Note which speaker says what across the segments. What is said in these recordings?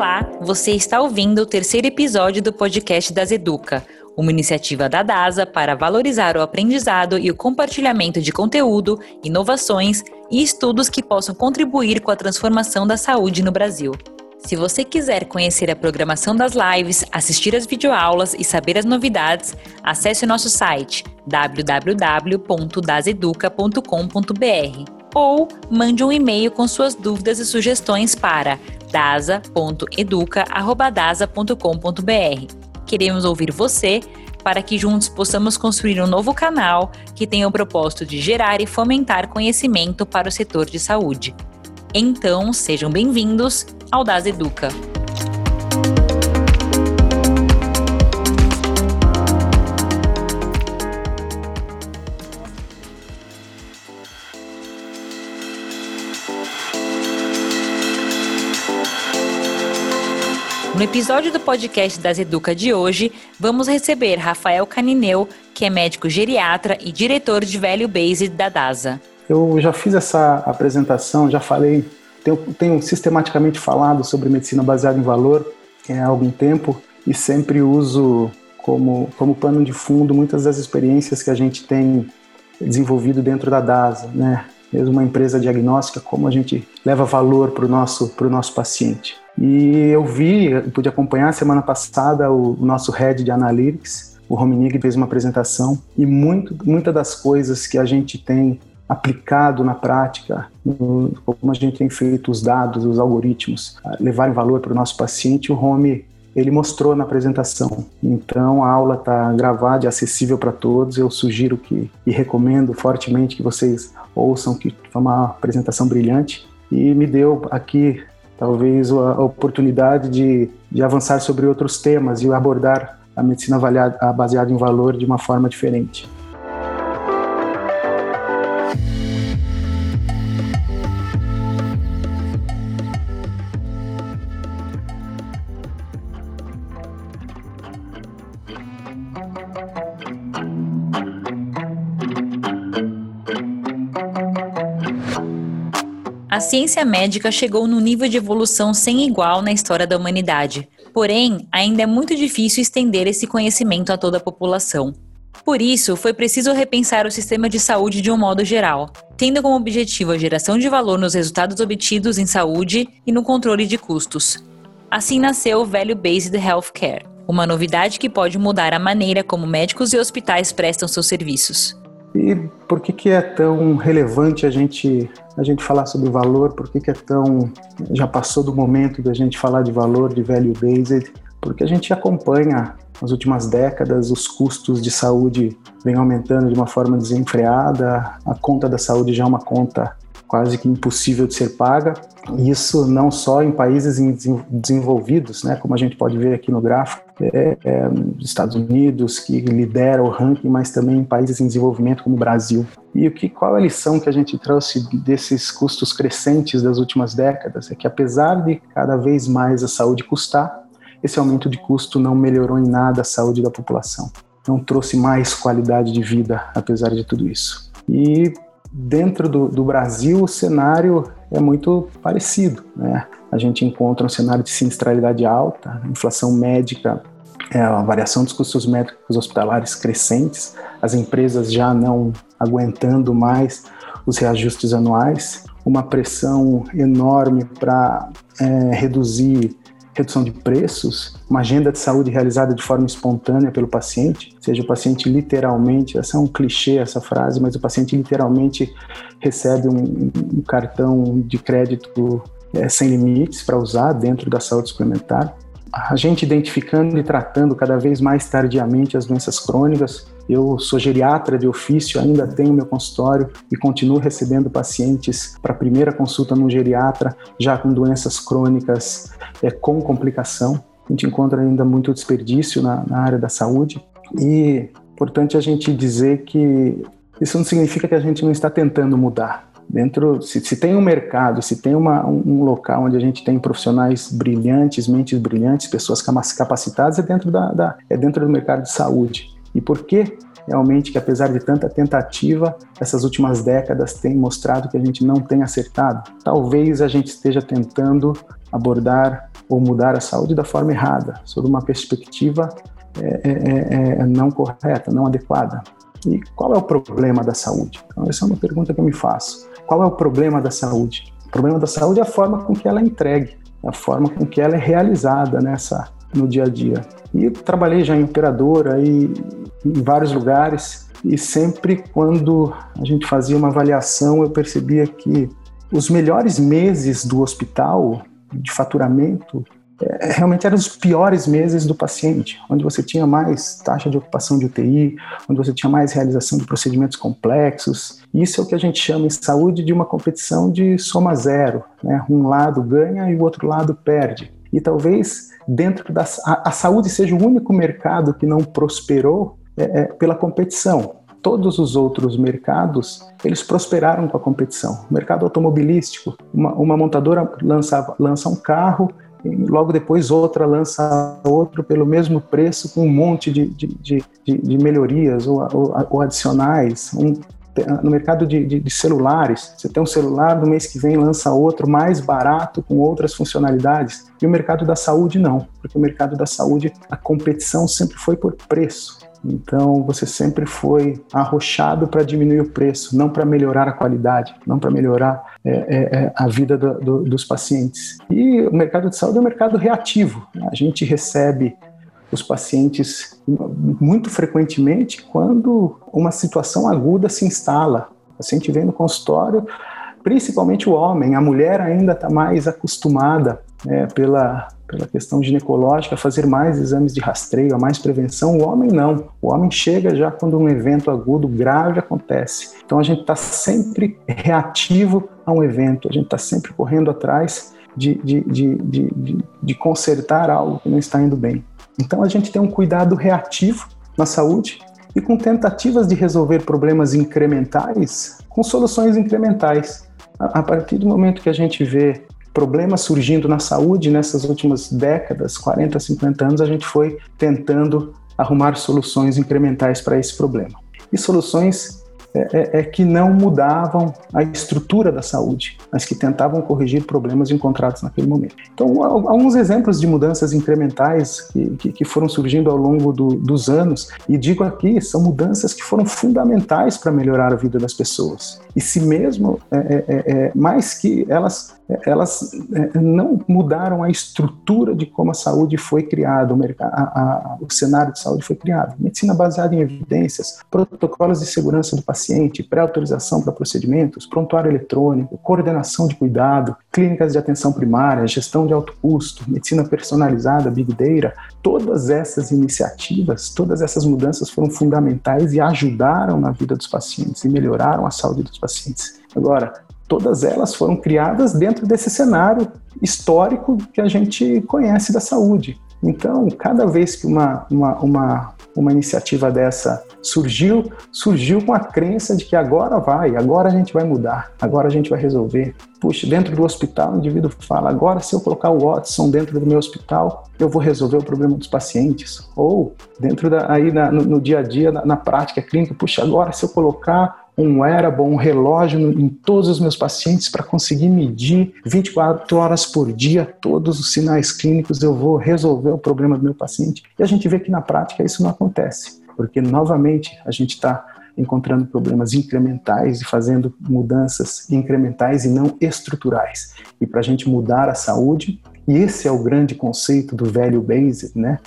Speaker 1: Olá, você está ouvindo o terceiro episódio do podcast das Educa, uma iniciativa da DASA para valorizar o aprendizado e o compartilhamento de conteúdo, inovações e estudos que possam contribuir com a transformação da saúde no Brasil. Se você quiser conhecer a programação das lives, assistir às videoaulas e saber as novidades, acesse o nosso site www.daseduca.com.br ou mande um e-mail com suas dúvidas e sugestões para dasa.educa.dasa.com.br. Queremos ouvir você para que juntos possamos construir um novo canal que tenha o propósito de gerar e fomentar conhecimento para o setor de saúde. Então, sejam bem-vindos ao Das Educa. No episódio do podcast das Educa de hoje, vamos receber Rafael Canineu, que é médico geriatra e diretor de Velho Base da DASA.
Speaker 2: Eu já fiz essa apresentação, já falei, tenho, tenho sistematicamente falado sobre medicina baseada em valor há algum tempo e sempre uso como, como pano de fundo muitas das experiências que a gente tem desenvolvido dentro da DASA, né? Mesmo uma empresa diagnóstica, como a gente leva valor para o nosso, nosso paciente. E eu vi, pude acompanhar semana passada o, nosso head de analytics, o Rominig, fez uma apresentação e muito, muitas das coisas que a gente tem aplicado na prática, como a gente tem feito os dados, os algoritmos, levarem valor para o nosso paciente, o Romi ele mostrou na apresentação. Então a aula está gravada e acessível para todos. Eu sugiro que e recomendo fortemente que vocês ouçam, que foi uma apresentação brilhante e me deu aqui talvez a oportunidade de, de avançar sobre outros temas e abordar a medicina baseada em valor de uma forma diferente.
Speaker 1: A ciência médica chegou num nível de evolução sem igual na história da humanidade. Porém, ainda é muito difícil estender esse conhecimento a toda a população. Por isso, foi preciso repensar o sistema de saúde de um modo geral, tendo como objetivo a geração de valor nos resultados obtidos em saúde e no controle de custos. Assim nasceu o Value Based Healthcare, uma novidade que pode mudar a maneira como médicos e hospitais prestam seus serviços.
Speaker 2: E por que, que é tão relevante a gente, a gente falar sobre valor? Por que, que é tão. Já passou do momento da gente falar de valor, de value based? Porque a gente acompanha nas últimas décadas os custos de saúde vem aumentando de uma forma desenfreada, a conta da saúde já é uma conta quase que impossível de ser paga. Isso não só em países desenvolvidos, né, como a gente pode ver aqui no gráfico, é, é, Estados Unidos que lidera o ranking, mas também em países em desenvolvimento como o Brasil. E o que, qual a lição que a gente trouxe desses custos crescentes das últimas décadas? É que apesar de cada vez mais a saúde custar, esse aumento de custo não melhorou em nada a saúde da população. Não trouxe mais qualidade de vida, apesar de tudo isso. E Dentro do, do, Brasil, o cenário é muito parecido. Né? A gente encontra um cenário de sinistralidade alta, inflação médica, é, a variação dos custos médicos hospitalares crescentes, as empresas já não aguentando mais os reajustes anuais, uma pressão enorme para é, reduzir redução de preços, uma agenda de saúde realizada de forma espontânea pelo paciente, seja, o paciente literalmente, essa é um clichê essa frase, mas o paciente literalmente recebe um, um cartão de crédito é, sem limites para usar dentro da saúde suplementar. A gente identificando e tratando cada vez mais tardiamente as doenças crônicas, eu sou geriatra de ofício, ainda tenho meu consultório e continuo recebendo pacientes para primeira consulta no geriatra, já com doenças crônicas é, com complicação. A gente encontra ainda muito desperdício na, na área da saúde e importante a gente dizer que isso não significa que a gente não está tentando mudar. Dentro, se, se tem um mercado, se tem uma, um, um, local onde a gente tem profissionais brilhantes, mentes brilhantes, pessoas capacitadas, é dentro, da, da, é dentro do mercado de saúde. E por que realmente que apesar de tanta tentativa, essas últimas décadas têm mostrado que a gente não tem acertado? Talvez a gente esteja tentando abordar ou mudar a saúde da forma errada, sob uma perspectiva é, é, é, é não correta, não adequada. E qual é o problema da saúde? Então, essa é uma pergunta que eu me faço. Qual é o problema da saúde? O problema da saúde é a forma com que ela é entregue, a forma com que ela é realizada nessa no dia a dia. E trabalhei já em operadora e em vários lugares e sempre quando a gente fazia uma avaliação eu percebia que os melhores meses do hospital de faturamento é, realmente eram os piores meses do paciente, onde você tinha mais taxa de ocupação de UTI, onde você tinha mais realização de procedimentos complexos. Isso é o que a gente chama em saúde de uma competição de soma zero. Né? Um lado ganha e o outro lado perde. E talvez dentro da a, a saúde seja o único mercado que não prosperou é, é, pela competição todos os outros mercados eles prosperaram com a competição. O mercado automobilístico, uma, uma montadora lança, lança um carro, logo depois outra lança outro pelo mesmo preço com um monte de, de, de, de melhorias ou, ou, ou adicionais. Um, no mercado de, de, de, celulares, você tem um celular, no mês que vem lança outro mais barato com outras funcionalidades. E o mercado da saúde não, porque o mercado da saúde, a competição sempre foi por preço. Então você sempre foi arrochado para diminuir o preço, não para melhorar a qualidade, não para melhorar é, é, é, a vida do, do, dos pacientes. E o mercado de saúde é um mercado reativo. A gente recebe os pacientes muito frequentemente quando uma situação aguda se instala. O paciente vem no consultório, principalmente o homem, a mulher ainda está mais acostumada é, pela pela questão ginecológica, fazer mais exames de rastreio, a mais prevenção. O homem não. O homem chega já quando um evento agudo grave acontece. Então a gente está sempre reativo a um evento, a gente está sempre correndo atrás de, de, de, de, de consertar algo que não está indo bem. Então a gente tem um cuidado reativo na saúde e com tentativas de resolver problemas incrementais com soluções incrementais. A partir do momento que a gente vê problemas surgindo na saúde nessas últimas décadas, 40, 50 anos, a gente foi tentando arrumar soluções incrementais para esse problema. E soluções é, é, é, que não mudavam a estrutura da saúde, mas que tentavam corrigir problemas encontrados naquele momento. Então, alguns exemplos de mudanças incrementais que, que, que foram surgindo ao longo do, dos anos, e digo aqui, são mudanças que foram fundamentais para melhorar a vida das pessoas. E se mesmo, é, é, é, é mais que elas elas não mudaram a estrutura de como a saúde foi criada, o, mercado, a, a, o cenário de saúde foi criado. Medicina baseada em evidências, protocolos de segurança do paciente, paciente, pré-autorização para procedimentos, prontuário eletrônico, coordenação de cuidado, clínicas de atenção primária, gestão de alto custo, medicina personalizada, Big Data, todas essas iniciativas, todas essas mudanças foram fundamentais e ajudaram na vida dos pacientes e melhoraram a saúde dos pacientes. Agora, todas elas foram criadas dentro desse cenário histórico que a gente conhece da saúde. Então, cada vez que uma, uma, uma, uma iniciativa dessa surgiu, surgiu com a crença de que agora vai, agora a gente vai mudar, agora a gente vai resolver. Puxa, dentro do hospital o indivíduo fala, agora se eu colocar o Watson dentro do meu hospital, eu vou resolver o problema dos pacientes. Ou dentro da, aí na, no, no, dia a dia, na, na prática clínica, puxa, agora se eu colocar um wearable, um relógio em todos os meus pacientes para conseguir medir 24 horas por dia todos os sinais clínicos, eu vou resolver o problema do meu paciente. E a gente vê que na prática isso não acontece, porque novamente a gente está encontrando problemas incrementais e fazendo mudanças incrementais e não estruturais. E para a gente mudar a saúde, e esse é o grande conceito do velho based, né?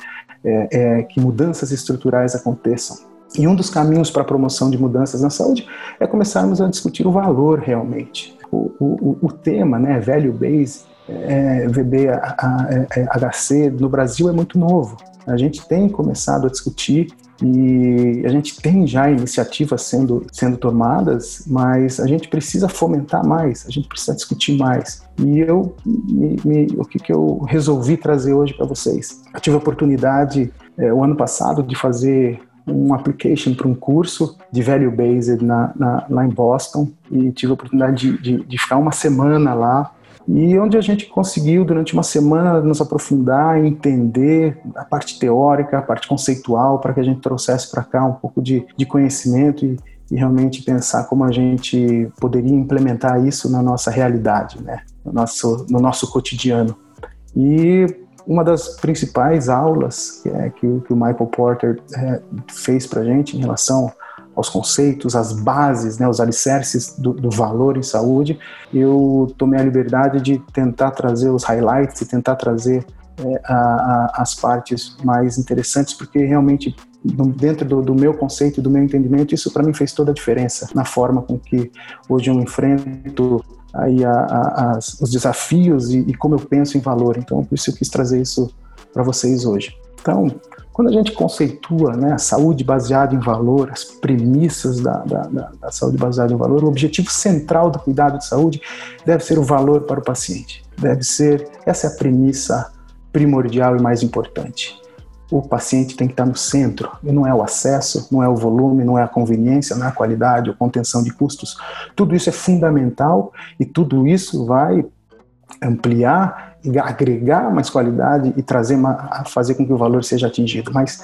Speaker 2: É, é que mudanças estruturais aconteçam e um dos caminhos para a promoção de mudanças na saúde é começarmos a discutir o valor realmente. O, o, o tema, né, value base, é, VBHC, no Brasil é muito novo. A gente tem começado a discutir e a gente tem já iniciativas sendo, sendo tomadas, mas a gente precisa fomentar mais, a gente precisa discutir mais. E eu, me, me, o que, que eu resolvi trazer hoje para vocês? Eu tive a oportunidade, é, o ano passado, de fazer um application para um curso de value based na, na, lá em Boston e tive a oportunidade de, de, de, ficar uma semana lá e onde a gente conseguiu durante uma semana nos aprofundar entender a parte teórica, a parte conceitual para que a gente trouxesse para cá um pouco de, de conhecimento e, e realmente pensar como a gente poderia implementar isso na nossa realidade, né? no, nosso, no nosso cotidiano. E uma das principais aulas que, é, que, que o Michael Porter é, fez para gente em relação aos conceitos, às bases, né, os alicerces do, do, valor em saúde, eu tomei a liberdade de tentar trazer os highlights e tentar trazer é, a, a, as partes mais interessantes, porque realmente dentro do, do, meu conceito e do meu entendimento, isso para mim fez toda a diferença na forma com que hoje eu enfrento aí a, a, as, os desafios e, e, como eu penso em valor. Então, por isso eu quis trazer isso para vocês hoje. Então, quando a gente conceitua né, a saúde baseada em valor, as premissas da, da, da, da saúde baseada em valor, o objetivo central do cuidado de saúde deve ser o valor para o paciente. Deve ser, essa é a premissa primordial e mais importante. O paciente tem que estar no centro, e não é o acesso, não é o volume, não é a conveniência, não é a qualidade ou contenção de custos. Tudo isso é fundamental e tudo isso vai ampliar agregar mais qualidade e trazer uma, fazer com que o valor seja atingido. Mas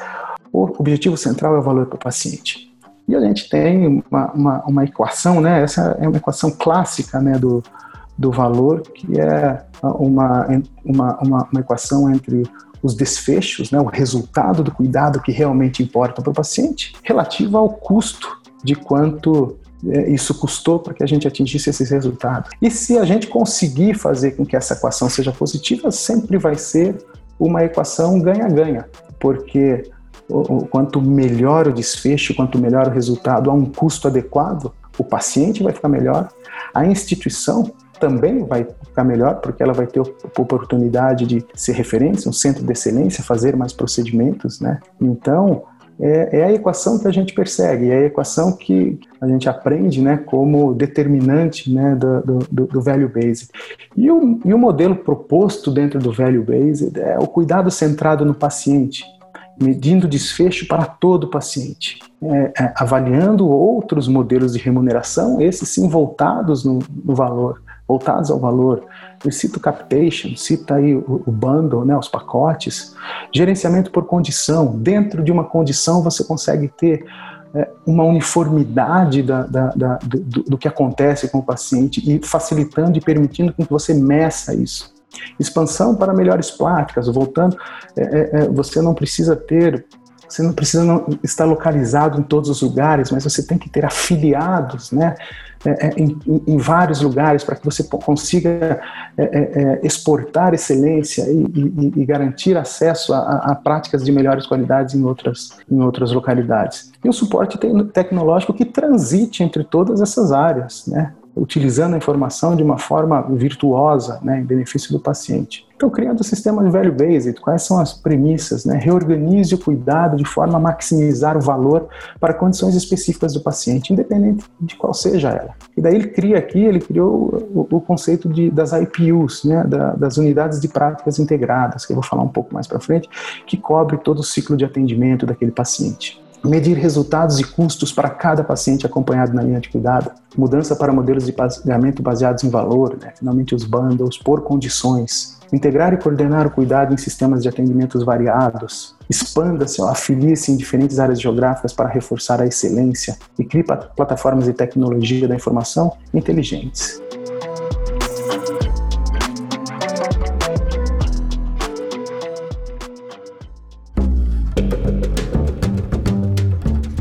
Speaker 2: o objetivo central é o valor para o paciente. E a gente tem uma, uma, uma, equação, né? Essa é uma equação clássica, né, do, do valor, que é uma, uma, uma, uma equação entre os desfechos, né, o resultado do cuidado que realmente importa para o paciente, relativo ao custo de quanto é, isso custou para que a gente atingisse esses resultados. E se a gente conseguir fazer com que essa equação seja positiva, sempre vai ser uma equação ganha-ganha, porque quanto melhor o desfecho, quanto melhor o resultado a um custo adequado, o paciente vai ficar melhor, a instituição também vai ficar melhor, porque ela vai ter oportunidade de ser referência, um centro de excelência, fazer mais procedimentos, né? Então, é, é, a equação que a gente persegue, é a equação que a gente aprende né, como determinante né, do, do, do value based. E o, e o modelo proposto dentro do value based é o cuidado centrado no paciente, medindo desfecho para todo o paciente, é, é, avaliando outros modelos de remuneração, esses sim voltados no, no valor, voltados ao valor. Eu cito captation, cita aí o, bundle, né, os pacotes, gerenciamento por condição. Dentro de uma condição você consegue ter é, uma uniformidade da, da, da, do, do, que acontece com o paciente e facilitando e permitindo que você meça isso. Expansão para melhores práticas, voltando, é, é, é você não precisa ter você não precisa não estar localizado em todos os lugares, mas você tem que ter afiliados, né? É, é, em, em, vários lugares para que você consiga é, exportar excelência e, e, e garantir acesso a, a, práticas de melhores qualidades em outras, em outras localidades. E o suporte tecnológico que transite entre todas essas áreas, né? Utilizando a informação de uma forma virtuosa, né, em benefício do paciente. Então, criando o sistema de value based, quais são as premissas? Né? Reorganize o cuidado de forma a maximizar o valor para condições específicas do paciente, independente de qual seja ela. E daí ele cria aqui, ele criou o, o conceito de, das IPUs, né? Da, das unidades de práticas integradas, que eu vou falar um pouco mais para frente, que cobre todo o ciclo de atendimento daquele paciente medir resultados e custos para cada paciente acompanhado na linha de cuidado, mudança para modelos de pagamento baseados em valor, né? finalmente os bundles, por condições, integrar e coordenar o cuidado em sistemas de atendimentos variados, expanda-se, afilie-se em diferentes áreas geográficas para reforçar a excelência e crie plataformas de tecnologia da informação inteligentes.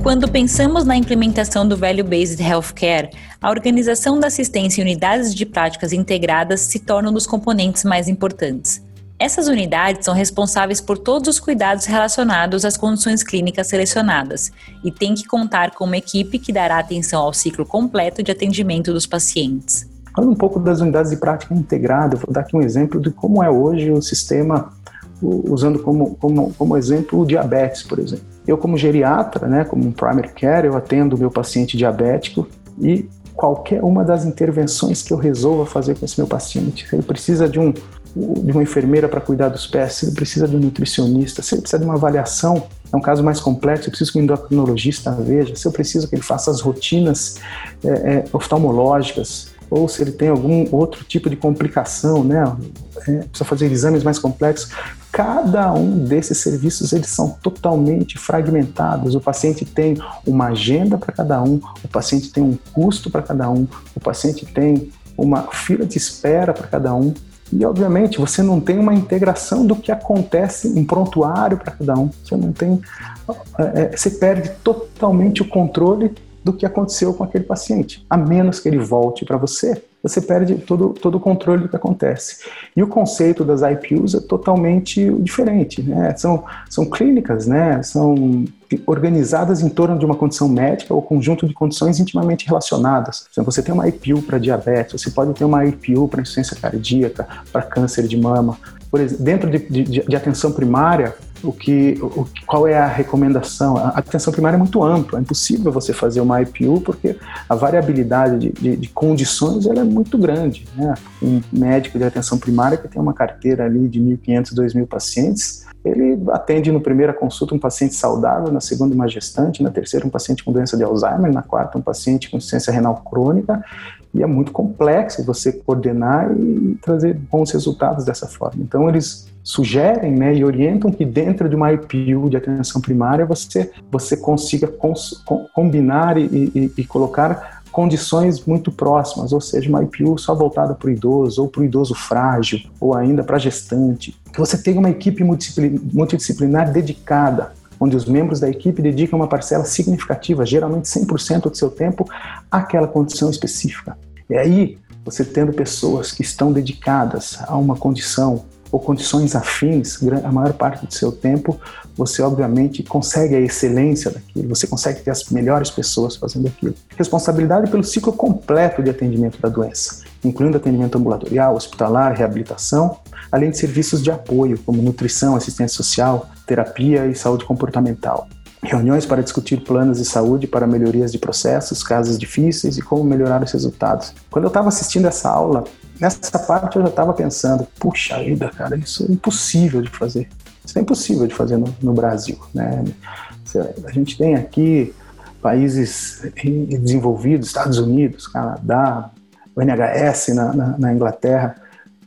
Speaker 1: Quando pensamos na implementação do Value Based Healthcare, a organização da assistência em unidades de práticas integradas se torna um dos componentes mais importantes. Essas unidades são responsáveis por todos os cuidados relacionados às condições clínicas selecionadas e têm que contar com uma equipe que dará atenção ao ciclo completo de atendimento dos pacientes.
Speaker 2: Falando um pouco das unidades de prática integrada, vou dar aqui um exemplo de como é hoje o sistema, usando como, como, como exemplo o diabetes, por exemplo. Eu, como geriatra, né, como um primary care, eu atendo o meu paciente diabético e qualquer uma das intervenções que eu resolva fazer com esse meu paciente, se ele precisa de, um, de uma enfermeira para cuidar dos pés, se ele precisa de um nutricionista, se ele precisa de uma avaliação, é um caso mais complexo, eu preciso que o endocrinologista veja, se eu preciso que ele faça as rotinas é, é, oftalmológicas, ou se ele tem algum outro tipo de complicação, né? É, precisa fazer exames mais complexos. Cada um desses serviços eles são totalmente fragmentados. O paciente tem uma agenda para cada um, o paciente tem um custo para cada um, o paciente tem uma fila de espera para cada um. E, obviamente, você não tem uma integração do que acontece em prontuário para cada um. Você não tem. É, você perde totalmente o controle do que aconteceu com aquele paciente. A menos que ele volte para você, você perde todo, todo o controle do que acontece. E o conceito das IPUs é totalmente diferente. Né? São, são clínicas, né? são organizadas em torno de uma condição médica ou conjunto de condições intimamente relacionadas. Então, você tem uma IPU para diabetes, você pode ter uma IPU para insuficiência cardíaca, para câncer de mama. Por exemplo, dentro de, de, de atenção primária, o que, o, qual é a recomendação? A atenção primária é muito ampla, é impossível você fazer uma IPU porque a variabilidade de, de, de condições ela é muito grande. Né? Um médico de atenção primária que tem uma carteira ali de 1.500, 2.000 pacientes, ele atende no primeira consulta um paciente saudável, na segunda uma gestante, na terceira um paciente com doença de Alzheimer, na quarta um paciente com insuficiência renal crônica, e é muito complexo você coordenar e trazer bons resultados dessa forma. Então eles sugerem né, e orientam que dentro de uma IPU de atenção primária você, você consiga cons, com, combinar e, e, e, colocar condições muito próximas, ou seja, uma IPU só voltada para o idoso, ou para o idoso frágil, ou ainda para gestante. Que você tenha uma equipe multidisciplinar dedicada, onde os membros da equipe dedicam uma parcela significativa, geralmente 100% do seu tempo, àquela condição específica. E aí, você tendo pessoas que estão dedicadas a uma condição, ou condições afins, a maior parte do seu tempo, você obviamente consegue a excelência daquilo, você consegue ter as melhores pessoas fazendo aquilo. Responsabilidade pelo ciclo completo de atendimento da doença, incluindo atendimento ambulatorial, hospitalar, reabilitação, além de serviços de apoio, como nutrição, assistência social, terapia e saúde comportamental. Reuniões para discutir planos de saúde para melhorias de processos, casos difíceis e como melhorar os resultados. Quando eu estava assistindo essa aula, Nessa parte eu já estava pensando, puxa vida, cara, isso é impossível de fazer. Isso é impossível de fazer no, no Brasil, né? A gente tem aqui países desenvolvidos, Estados Unidos, Canadá, o NHS na, na, na Inglaterra,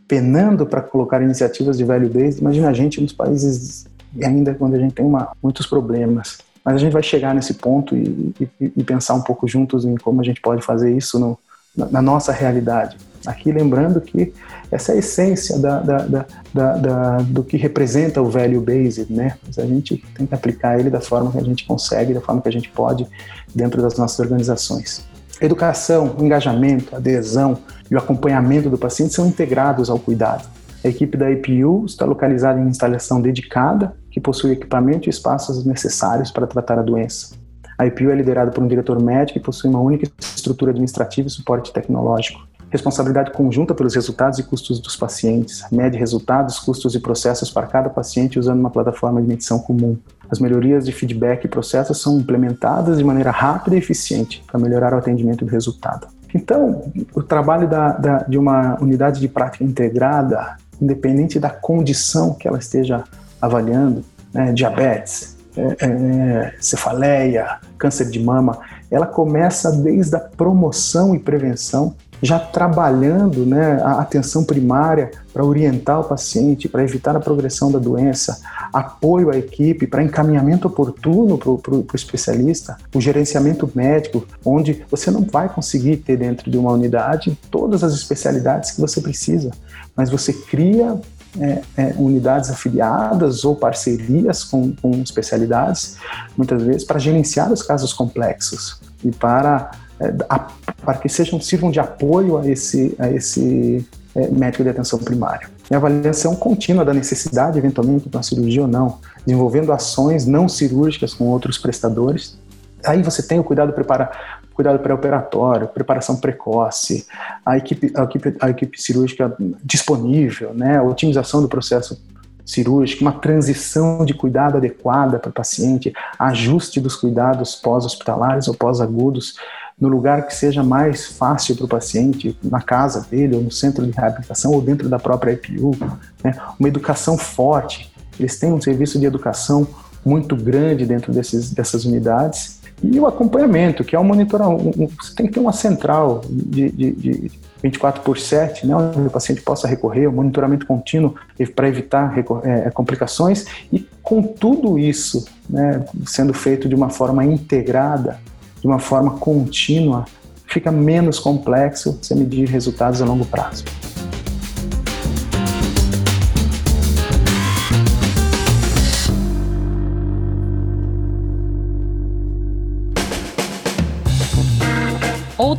Speaker 2: penando para colocar iniciativas de velho base. Imagina a gente nos países ainda quando a gente tem uma, muitos problemas. Mas a gente vai chegar nesse ponto e, e, e, pensar um pouco juntos em como a gente pode fazer isso no, na, na nossa realidade. Aqui lembrando que essa é a essência da, da, da, do que representa o value based, né? Mas a gente tem que aplicar ele da forma que a gente consegue, da forma que a gente pode dentro das nossas organizações. Educação, engajamento, adesão e o acompanhamento do paciente são integrados ao cuidado. A equipe da IPU está localizada em instalação dedicada que possui equipamento e espaços necessários para tratar a doença. A IPU é liderada por um diretor médico e possui uma única estrutura administrativa e suporte tecnológico responsabilidade conjunta pelos resultados e custos dos pacientes, mede resultados, custos e processos para cada paciente usando uma plataforma de medição comum. As melhorias de feedback e processos são implementadas de maneira rápida e eficiente para melhorar o atendimento do resultado. Então, o trabalho da, da, de uma unidade de prática integrada, independente da condição que ela esteja avaliando, né, diabetes, é, é, cefaleia, câncer de mama, ela começa desde a promoção e prevenção já trabalhando né, a atenção primária para orientar o paciente, para evitar a progressão da doença, apoio à equipe, para encaminhamento oportuno para o especialista, o gerenciamento médico, onde você não vai conseguir ter dentro de uma unidade todas as especialidades que você precisa, mas você cria é, é, unidades afiliadas ou parcerias com, com especialidades, muitas vezes, para gerenciar os casos complexos e para é, para que sejam sirvam de apoio a esse, a esse é, médico de atenção primária. E a avaliação contínua da necessidade, eventualmente, de uma cirurgia ou não, desenvolvendo ações não cirúrgicas com outros prestadores. Aí você tem o cuidado prepara, cuidado pré-operatório, preparação precoce, a equipe, a equipe, a equipe cirúrgica disponível, né, a otimização do processo cirúrgico, uma transição de cuidado adequada para o paciente, ajuste dos cuidados pós-hospitalares ou pós-agudos, no lugar que seja mais fácil para o paciente, na casa dele, ou no centro de reabilitação, ou dentro da própria IPU. Né? Uma educação forte. Eles têm um serviço de educação muito grande dentro desses, dessas unidades. E o acompanhamento, que é o monitoramento. Um, você tem que ter uma central de, de, de 24 por 7, né, onde o paciente possa recorrer, o monitoramento contínuo para evitar é, complicações. E com tudo isso né, sendo feito de uma forma integrada, de uma forma contínua, fica menos complexo você medir resultados a longo prazo.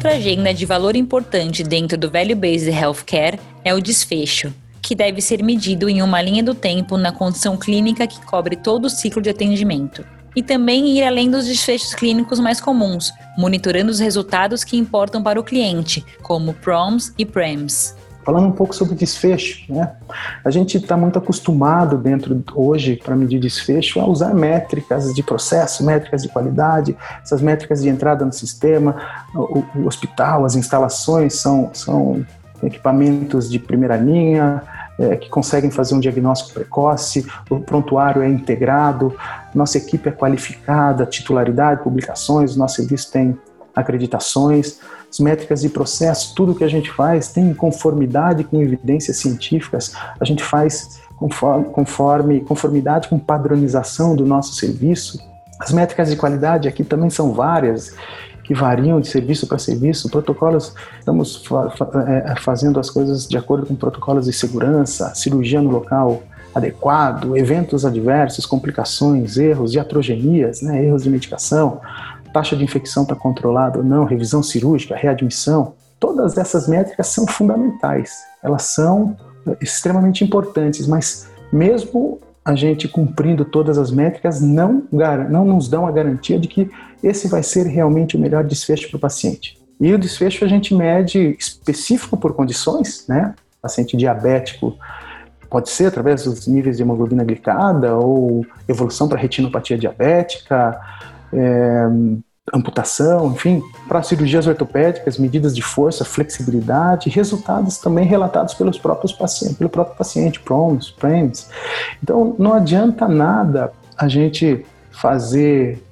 Speaker 1: Outra agenda de valor importante dentro do Value Based Healthcare é o desfecho, que deve ser medido em uma linha do tempo na condição clínica que cobre todo o ciclo de atendimento. E também ir além dos desfechos clínicos mais comuns, monitorando os resultados que importam para o cliente, como PROMs e PREMs.
Speaker 2: Falando um pouco sobre desfecho, né? A gente está muito acostumado dentro hoje para medir desfecho a usar métricas de processo, métricas de qualidade, essas métricas de entrada no sistema, o, o hospital, as instalações são, são equipamentos de primeira linha, é, que conseguem fazer um diagnóstico precoce, o prontuário é integrado, nossa equipe é qualificada, titularidade, publicações, nosso serviço tem acreditações, as métricas de processo, tudo que a gente faz tem conformidade com evidências científicas, a gente faz conforme, conforme conformidade com padronização do nosso serviço. As métricas de qualidade aqui também são várias, que variam de serviço para serviço, protocolos, estamos é, fazendo as coisas de acordo com protocolos de segurança, cirurgia no local adequado, eventos adversos, complicações, erros, iatrogenias, né, erros de medicação, taxa de infecção está controlada ou não, revisão cirúrgica, readmissão, todas essas métricas são fundamentais, elas são extremamente importantes, mas mesmo a gente cumprindo todas as métricas não, não nos dão a garantia de que esse vai ser realmente o melhor desfecho para o paciente. E o desfecho a gente mede específico por condições, né? Paciente diabético pode ser através dos níveis de hemoglobina glicada ou evolução para retinopatia diabética, é, amputação, enfim, para cirurgias ortopédicas, medidas de força, flexibilidade, resultados também relatados pelos próprios pacientes, pelo próprio paciente, PROMs, PREMs. Então, não adianta nada a gente fazer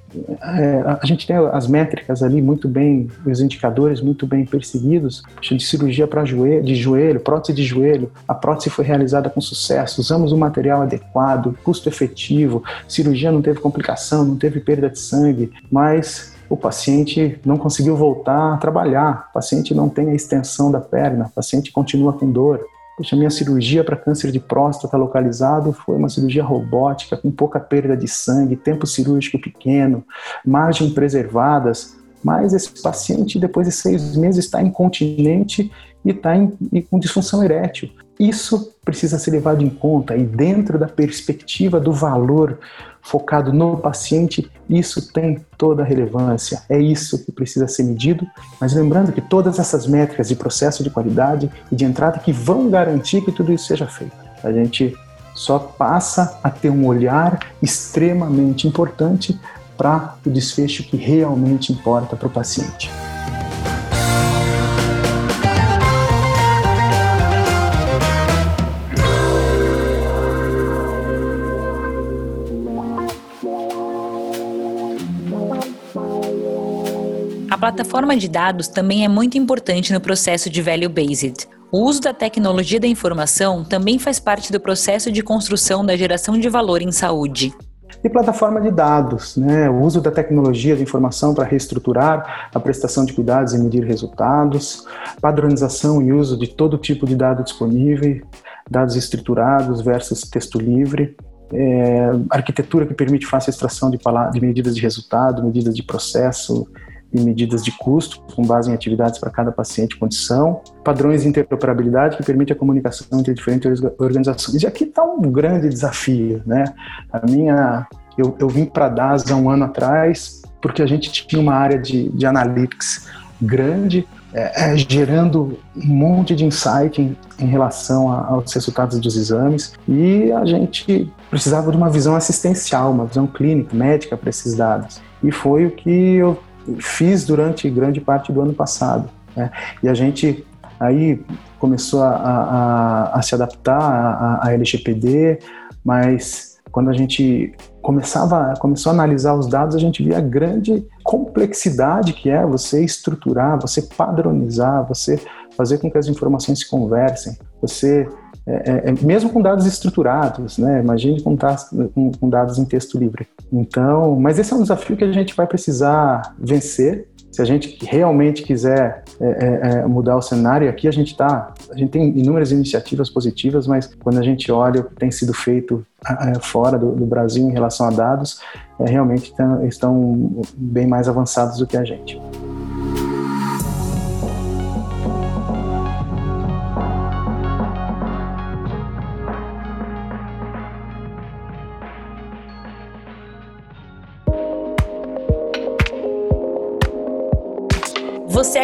Speaker 2: a gente tem as métricas ali muito bem, os indicadores muito bem perseguidos, de cirurgia para joelho, de joelho, prótese de joelho, a prótese foi realizada com sucesso, usamos o material adequado, custo efetivo, cirurgia não teve complicação, não teve perda de sangue, mas o paciente não conseguiu voltar a trabalhar, o paciente não tem a extensão da perna, o paciente continua com dor. Poxa, minha cirurgia para câncer de próstata localizado foi uma cirurgia robótica, com pouca perda de sangue, tempo cirúrgico pequeno, margem preservadas, mas esse paciente, depois de seis meses, está incontinente e está com disfunção erétil. Isso precisa ser levado em conta e dentro da perspectiva do valor focado no paciente, isso tem toda a relevância. É isso que precisa ser medido, mas lembrando que todas essas métricas de processo de qualidade e de entrada que vão garantir que tudo isso seja feito. A gente só passa a ter um olhar extremamente importante para o desfecho que realmente importa para o paciente.
Speaker 1: Plataforma de dados também é muito importante no processo de value based. O uso da tecnologia da informação também faz parte do processo de construção da geração de valor em saúde.
Speaker 2: E plataforma de dados, né? o uso da tecnologia de informação para reestruturar a prestação de cuidados e medir resultados, padronização e uso de todo tipo de dado disponível, dados estruturados versus texto livre, é, arquitetura que permite fácil extração de, de medidas de resultado, medidas de processo, e medidas de custo com base em atividades para cada paciente e condição, padrões de interoperabilidade que permite a comunicação entre diferentes organizações. E aqui está um grande desafio, né? A minha, eu, eu vim para a DAS há um ano atrás porque a gente tinha uma área de, de analytics grande, é, é, gerando um monte de insight em, em relação a, aos resultados dos exames e a gente precisava de uma visão assistencial, uma visão clínica, médica para esses dados. E foi o que eu fiz durante grande parte do ano passado. Né? E a gente aí começou a, a, a se adaptar à, LGPD, mas quando a gente começava, começou a analisar os dados, a gente via a grande complexidade que é você estruturar, você padronizar, você fazer com que as informações se conversem, você é, é, é, mesmo com dados estruturados, né? Imagine com, com, com, dados em texto livre. Então, mas esse é um desafio que a gente vai precisar vencer. Se a gente realmente quiser é, é, é mudar o cenário, aqui a gente está, a gente tem inúmeras iniciativas positivas, mas quando a gente olha o que tem sido feito fora do, do Brasil em relação a dados, realmente estão bem mais avançados do que a gente.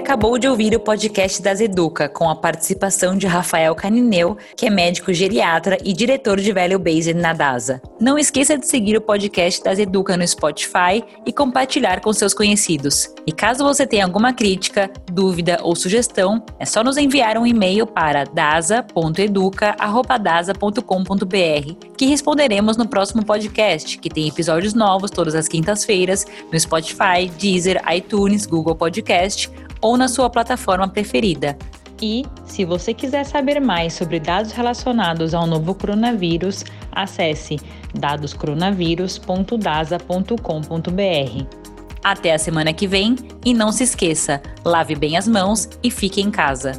Speaker 1: Acabou de ouvir o podcast das Educa, com a participação de Rafael Canineu, que é médico geriatra e diretor de Value Based na DASA. Não esqueça de seguir o podcast das Educa no Spotify e compartilhar com seus conhecidos. E caso você tenha alguma crítica, dúvida ou sugestão, é só nos enviar um e-mail para dasa.educa.dasa.com.br, que responderemos no próximo podcast, que tem episódios novos todas as quintas-feiras no Spotify, Deezer, iTunes, Google Podcast ou na sua plataforma preferida. E, se você quiser saber mais sobre dados relacionados ao novo coronavírus, acesse dadoscoronavírus.dasa.com.br. Até a semana que vem e não se esqueça, lave bem as mãos e fique em casa.